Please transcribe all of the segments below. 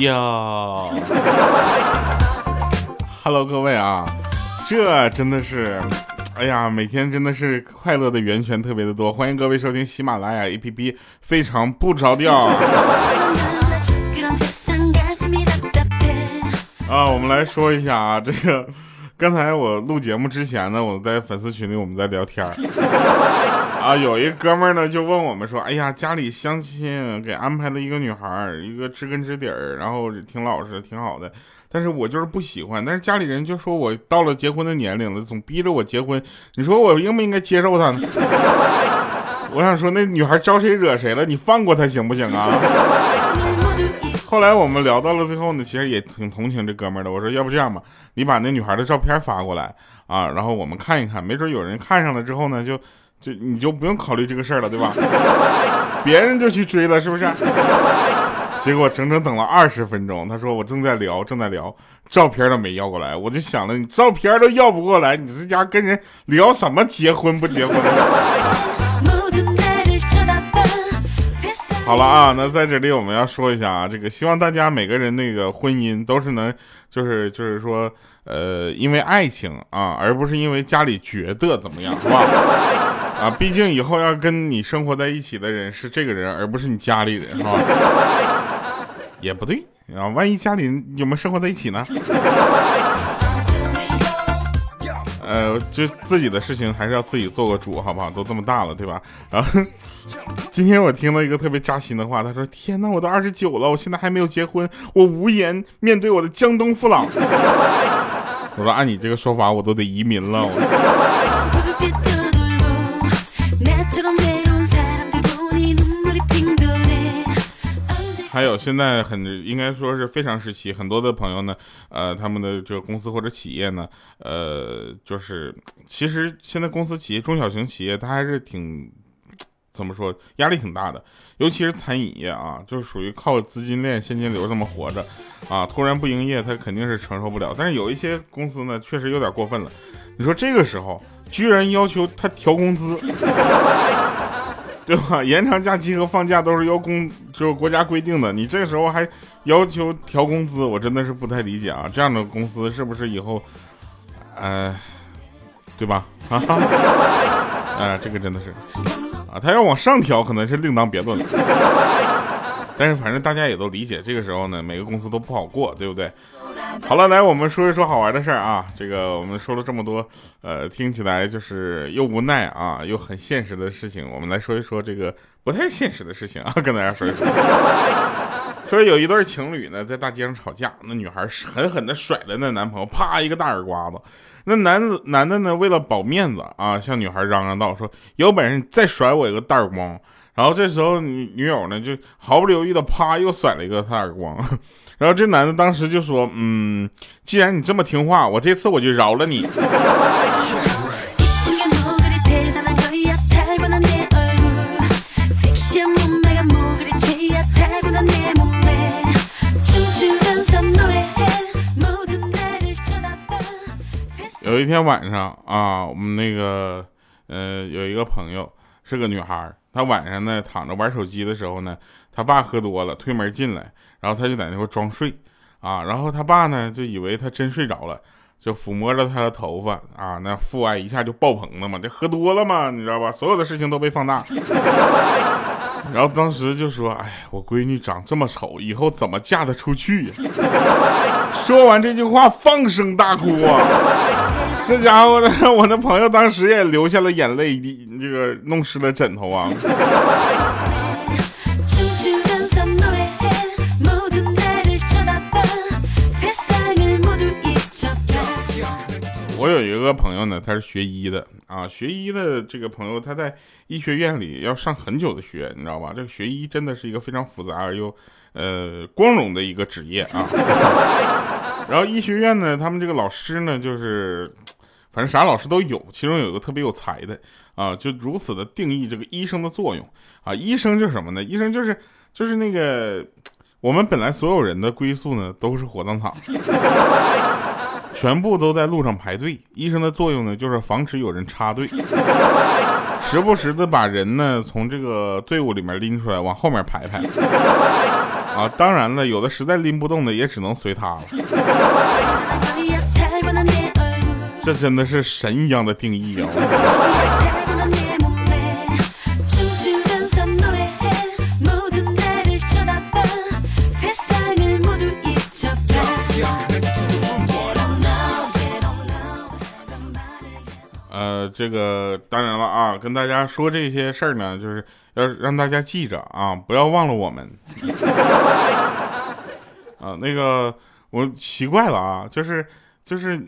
跳。Hello，各位啊，这真的是，哎呀，每天真的是快乐的源泉特别的多。欢迎各位收听喜马拉雅 APP，非常不着调。啊，我们来说一下啊，这个。刚才我录节目之前呢，我在粉丝群里我们在聊天啊，有一哥们呢就问我们说，哎呀，家里相亲给安排了一个女孩，一个知根知底儿，然后挺老实，挺好的，但是我就是不喜欢，但是家里人就说我到了结婚的年龄了，总逼着我结婚，你说我应不应该接受她呢？我想说，那女孩招谁惹谁了？你放过她行不行啊？后来我们聊到了最后呢，其实也挺同情这哥们儿的。我说，要不这样吧，你把那女孩的照片发过来啊，然后我们看一看，没准有人看上了之后呢，就就你就不用考虑这个事儿了，对吧？别人就去追了，是不是？结果整整等了二十分钟，他说我正在聊，正在聊，照片都没要过来。我就想了，你照片都要不过来，你这家跟人聊什么结婚不结婚？好了啊，那在这里我们要说一下啊，这个希望大家每个人那个婚姻都是能，就是就是说，呃，因为爱情啊，而不是因为家里觉得怎么样，是吧？啊，毕竟以后要跟你生活在一起的人是这个人，而不是你家里人，是吧？也不对啊，万一家里人有没有生活在一起呢？呃，就自己的事情还是要自己做个主，好不好？都这么大了，对吧？然后今天我听到一个特别扎心的话，他说：“天哪，我都二十九了，我现在还没有结婚，我无颜面对我的江东父老。”我说：“按你这个说法，我都得移民了。”还有现在很应该说是非常时期，很多的朋友呢，呃，他们的这个公司或者企业呢，呃，就是其实现在公司企业中小型企业，它还是挺怎么说，压力挺大的，尤其是餐饮业啊，就是属于靠资金链、现金流这么活着啊，突然不营业，他肯定是承受不了。但是有一些公司呢，确实有点过分了，你说这个时候居然要求他调工资。对吧？延长假期和放假都是由公就是国家规定的，你这个时候还要求调工资，我真的是不太理解啊！这样的公司是不是以后，呃，对吧？啊，哎，这个真的是啊，他要往上调，可能是另当别论了。但是反正大家也都理解，这个时候呢，每个公司都不好过，对不对？好了，来我们说一说好玩的事儿啊。这个我们说了这么多，呃，听起来就是又无奈啊，又很现实的事情。我们来说一说这个不太现实的事情啊，跟大家说一说。说有一对情侣呢，在大街上吵架，那女孩狠狠的甩了那男朋友，啪一个大耳刮子。那男子男的呢，为了保面子啊，向女孩嚷嚷道：“说有本事你再甩我一个大耳光。”然后这时候女女友呢，就毫不犹豫的啪又甩了一个他耳光。然后这男的当时就说：“嗯，既然你这么听话，我这次我就饶了你。”有一天晚上啊，我们那个呃有一个朋友是个女孩，她晚上呢躺着玩手机的时候呢，他爸喝多了推门进来。然后他就在那块装睡，啊，然后他爸呢就以为他真睡着了，就抚摸着他的头发，啊，那父爱一下就爆棚了嘛，这喝多了嘛，你知道吧？所有的事情都被放大。然后当时就说：“哎，我闺女长这么丑，以后怎么嫁得出去呀？” 说完这句话，放声大哭啊！这家伙呢，我那朋友当时也流下了眼泪，这个弄湿了枕头啊。我有一个朋友呢，他是学医的啊，学医的这个朋友，他在医学院里要上很久的学，你知道吧？这个学医真的是一个非常复杂而又呃光荣的一个职业啊。然后医学院呢，他们这个老师呢，就是反正啥老师都有，其中有一个特别有才的啊，就如此的定义这个医生的作用啊。医生就是什么呢？医生就是就是那个我们本来所有人的归宿呢，都是火葬场。全部都在路上排队，医生的作用呢，就是防止有人插队，时不时的把人呢从这个队伍里面拎出来，往后面排排。啊，当然了，有的实在拎不动的，也只能随他了。这真的是神一样的定义啊！这个当然了啊，跟大家说这些事儿呢，就是要让大家记着啊，不要忘了我们。啊，那个我奇怪了啊，就是就是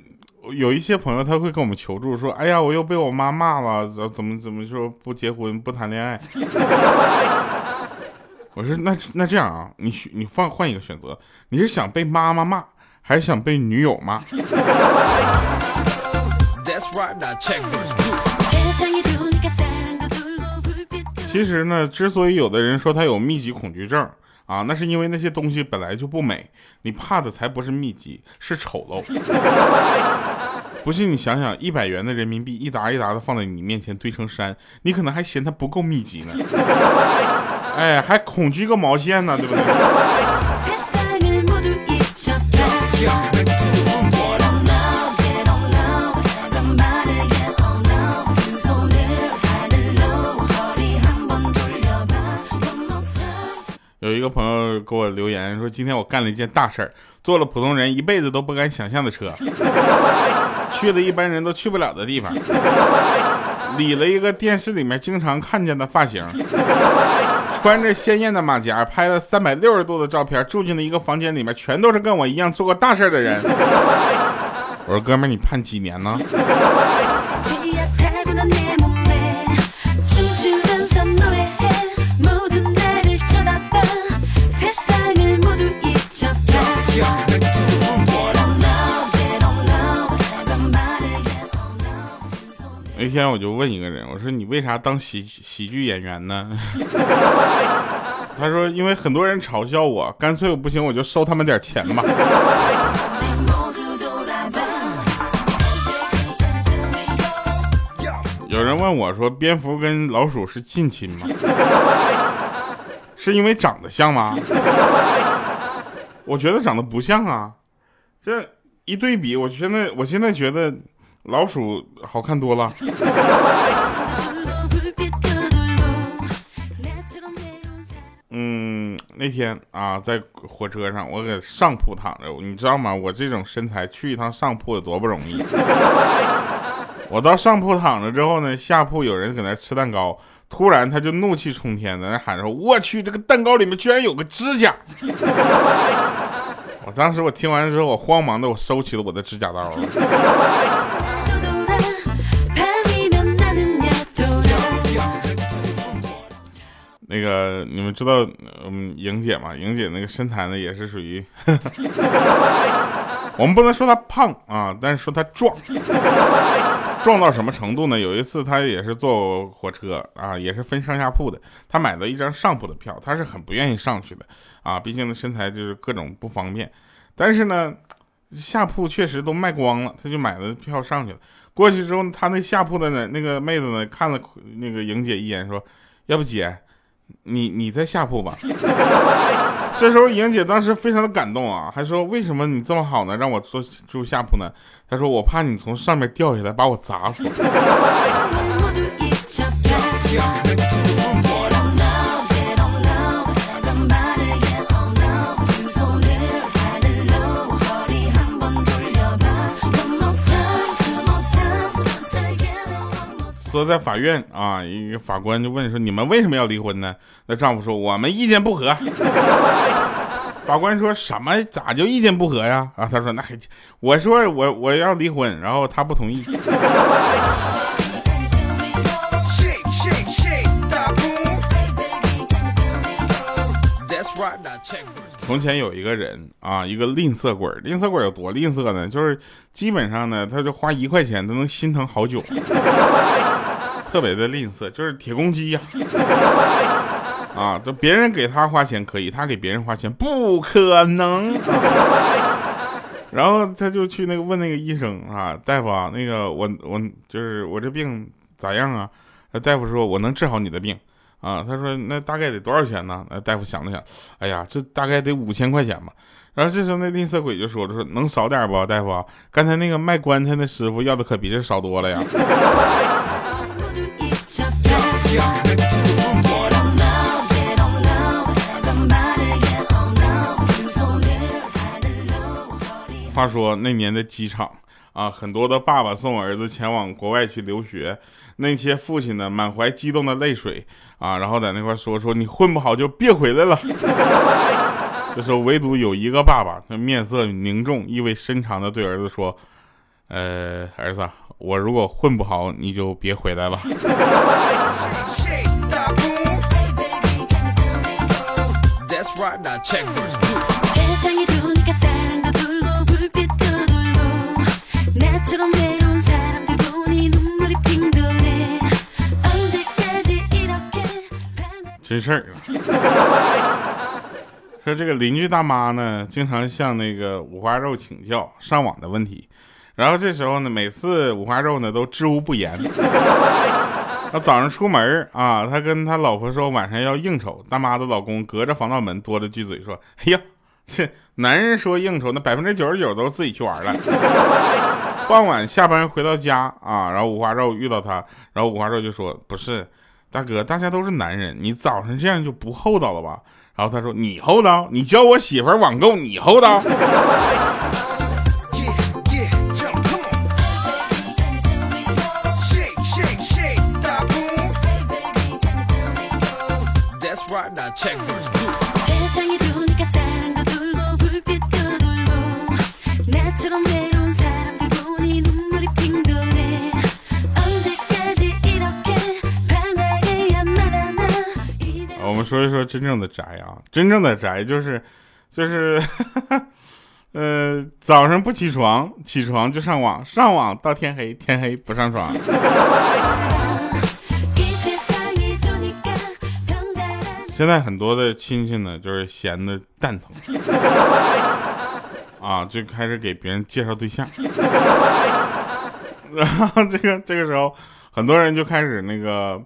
有一些朋友他会跟我们求助说，哎呀，我又被我妈骂了，怎么怎么说不结婚不谈恋爱。我说那那这样啊，你你放换一个选择，你是想被妈妈骂，还是想被女友骂？其实呢，之所以有的人说他有密集恐惧症啊，那是因为那些东西本来就不美，你怕的才不是密集，是丑陋。不信你想想，一百元的人民币一沓一沓的放在你面前堆成山，你可能还嫌它不够密集呢。哎，还恐惧个毛线呢，对不对？个朋友给我留言说，今天我干了一件大事儿，坐了普通人一辈子都不敢想象的车，去了一般人都去不了的地方，理了一个电视里面经常看见的发型，穿着鲜艳的马甲，拍了三百六十度的照片，住进了一个房间里面，全都是跟我一样做过大事的人。我说哥们儿，你判几年呢？那天我就问一个人，我说你为啥当喜喜剧演员呢？他说因为很多人嘲笑我，干脆我不行我就收他们点钱吧。有人问我说蝙蝠跟老鼠是近亲吗？是因为长得像吗？我觉得长得不像啊，这一对比，我现在我现在觉得。老鼠好看多了。嗯，那天啊，在火车上，我搁上铺躺着，你知道吗？我这种身材去一趟上铺有多不容易。我到上铺躺着之后呢，下铺有人搁那吃蛋糕，突然他就怒气冲天，在那喊说：“我去，这个蛋糕里面居然有个指甲！”我当时我听完之后，我慌忙的我收起了我的指甲刀。那那个你们知道，嗯，莹姐吗？莹姐那个身材呢，也是属于，我们不能说她胖啊，但是说她壮，壮到什么程度呢？有一次她也是坐火车啊，也是分上下铺的，她买了一张上铺的票，她是很不愿意上去的啊，毕竟那身材就是各种不方便。但是呢，下铺确实都卖光了，她就买了票上去了。过去之后，她那下铺的呢，那个妹子呢，看了那个莹姐一眼，说：“要不姐。”你你在下铺吧。这时候莹姐当时非常的感动啊，还说为什么你这么好呢，让我坐住下铺呢？她说我怕你从上面掉下来把我砸死。说在法院啊，一个法官就问说：“你们为什么要离婚呢？”那丈夫说：“我们意见不合。”法官说什么？咋就意见不合呀？啊，他说：“那还……我说我我要离婚，然后他不同意。”从前有一个人啊，一个吝啬鬼。吝啬鬼有多吝啬呢？就是基本上呢，他就花一块钱都能心疼好久。特别的吝啬，就是铁公鸡呀，啊，都别人给他花钱可以，他给别人花钱不可能。然后他就去那个问那个医生啊，大夫啊，那个我我就是我这病咋样啊？那大夫说我能治好你的病啊，他说那大概得多少钱呢？那大夫想了想，哎呀，这大概得五千块钱吧。然后这时候那吝啬鬼就说了，说能少点不，大夫？刚才那个卖棺材那师傅要的可比这少多了呀。话说那年的机场啊，很多的爸爸送儿子前往国外去留学，那些父亲呢满怀激动的泪水啊，然后在那块说说你混不好就别回来了。这时候唯独有一个爸爸，他面色凝重、意味深长的对儿子说：“呃，儿子，我如果混不好，你就别回来了。”真事儿。说这个邻居大妈呢，经常向那个五花肉请教上网的问题，然后这时候呢，每次五花肉呢都知无不言。他早上出门啊，他跟他老婆说晚上要应酬，大妈的老公隔着防盗门多了句嘴说：“哎呀，这男人说应酬，那百分之九十九都是自己去玩了。”傍晚下班回到家啊，然后五花肉遇到他，然后五花肉就说：“不是，大哥，大家都是男人，你早上这样就不厚道了吧？”然后他说：“你厚道？你教我媳妇网购，你厚道？”说一说真正的宅啊，真正的宅就是，就是，呃，早上不起床，起床就上网，上网到天黑，天黑不上床。现在很多的亲戚呢，就是闲的蛋疼，啊，就开始给别人介绍对象，然后这个这个时候，很多人就开始那个。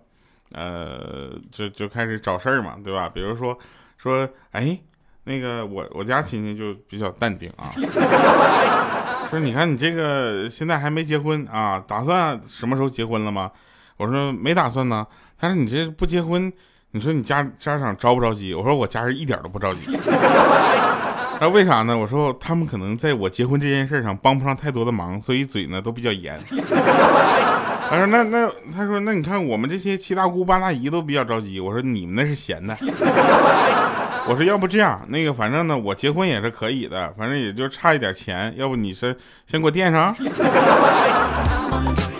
呃，就就开始找事儿嘛，对吧？比如说，说，哎，那个我我家亲戚就比较淡定啊，说你看你这个现在还没结婚啊，打算什么时候结婚了吗？我说没打算呢。他说你这不结婚，你说你家家长着不着急？我说我家人一点都不着急。那为啥呢？我说他们可能在我结婚这件事上帮不上太多的忙，所以嘴呢都比较严。他说那那他说那你看我们这些七大姑八大姨都比较着急。我说你们那是闲的。我说要不这样，那个反正呢我结婚也是可以的，反正也就差一点钱，要不你是先给我垫上。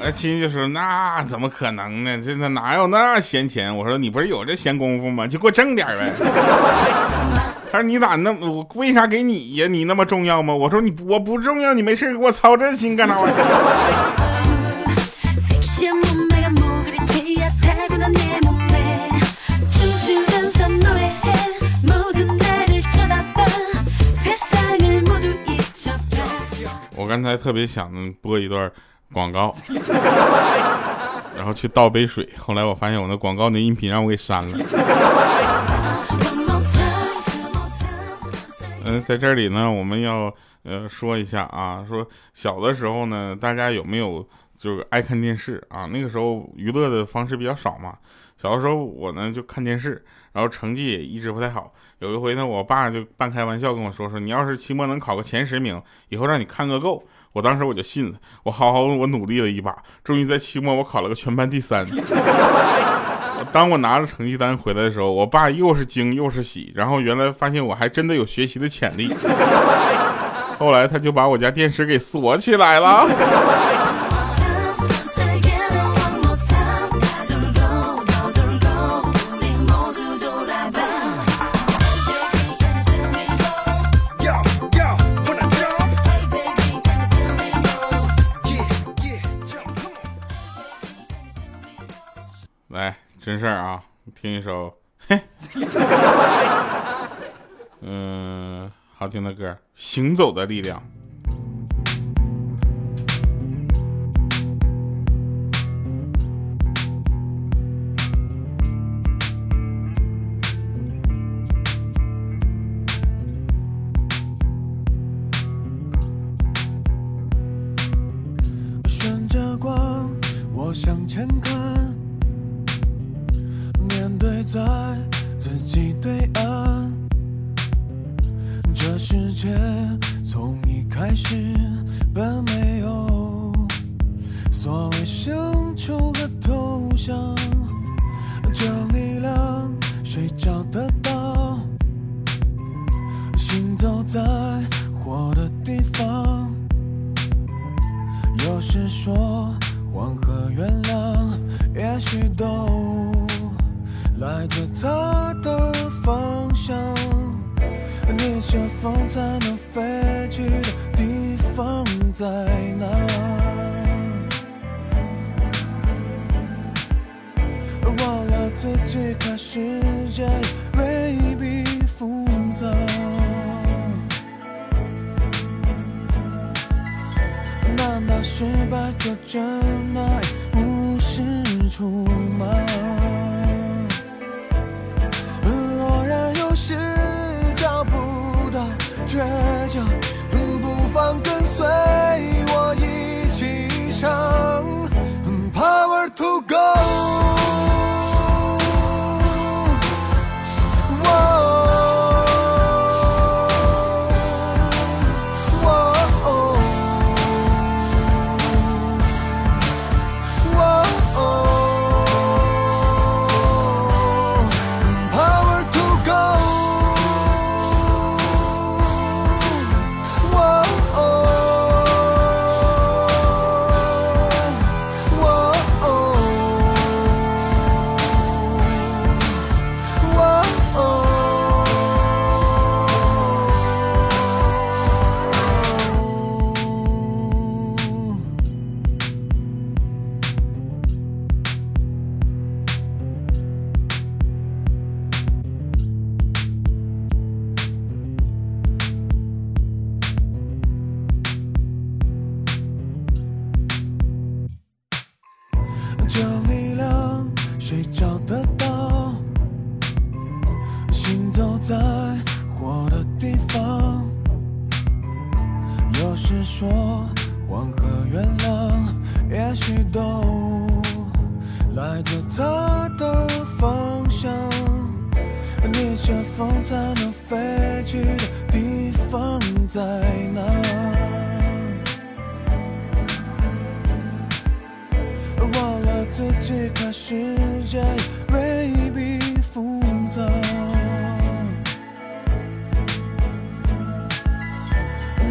哎，亲戚就说那怎么可能呢？这那哪有那闲钱？我说你不是有这闲工夫吗？就给我挣点呗。他说你咋那么我为啥给你呀？你那么重要吗？我说你我不重要，你没事给我操这心干啥玩意儿？我刚才特别想播一段广告，然后去倒杯水，后来我发现我那广告那音频让我给删了。嗯，在这里呢，我们要呃说一下啊，说小的时候呢，大家有没有就是爱看电视啊？那个时候娱乐的方式比较少嘛。小的时候我呢就看电视，然后成绩也一直不太好。有一回呢，我爸就半开玩笑跟我说说，你要是期末能考个前十名，以后让你看个够。我当时我就信了，我好好我努力了一把，终于在期末我考了个全班第三。当我拿着成绩单回来的时候，我爸又是惊又是喜，然后原来发现我还真的有学习的潜力。后来他就把我家电视给锁起来了。真事儿啊听一首嘿。嗯好听的歌行走的力量。顺着光我向前看对在自己对岸。这世界从一开始本没有所谓胜出和投降，这力量谁找得到？行走在火的地方，有时说黄河原谅，也许都来自它的方向。逆着风才能飞去的地方在哪？忘了自己看世界未必复杂。难道失败就真逆着风才能飞去的地方在哪？忘了自己看世界未必复杂。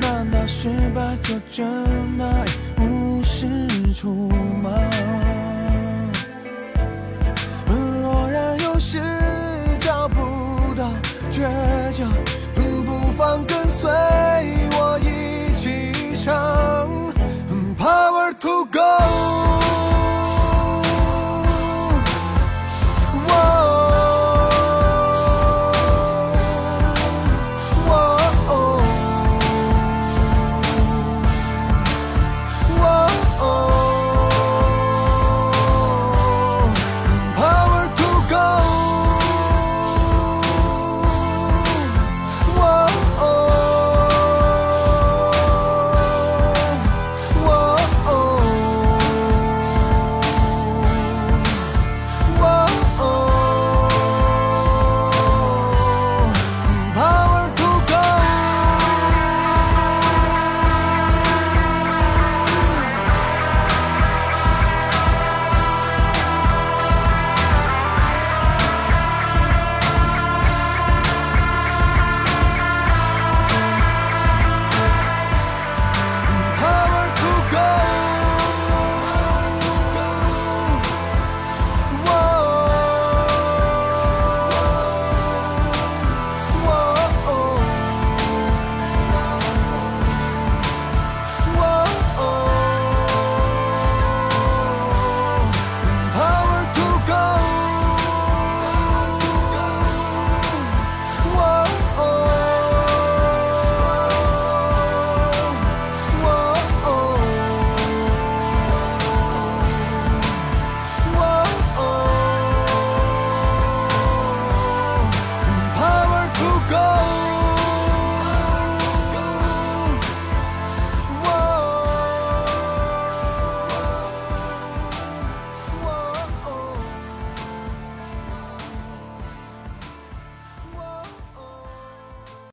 难道失败就真爱 to go.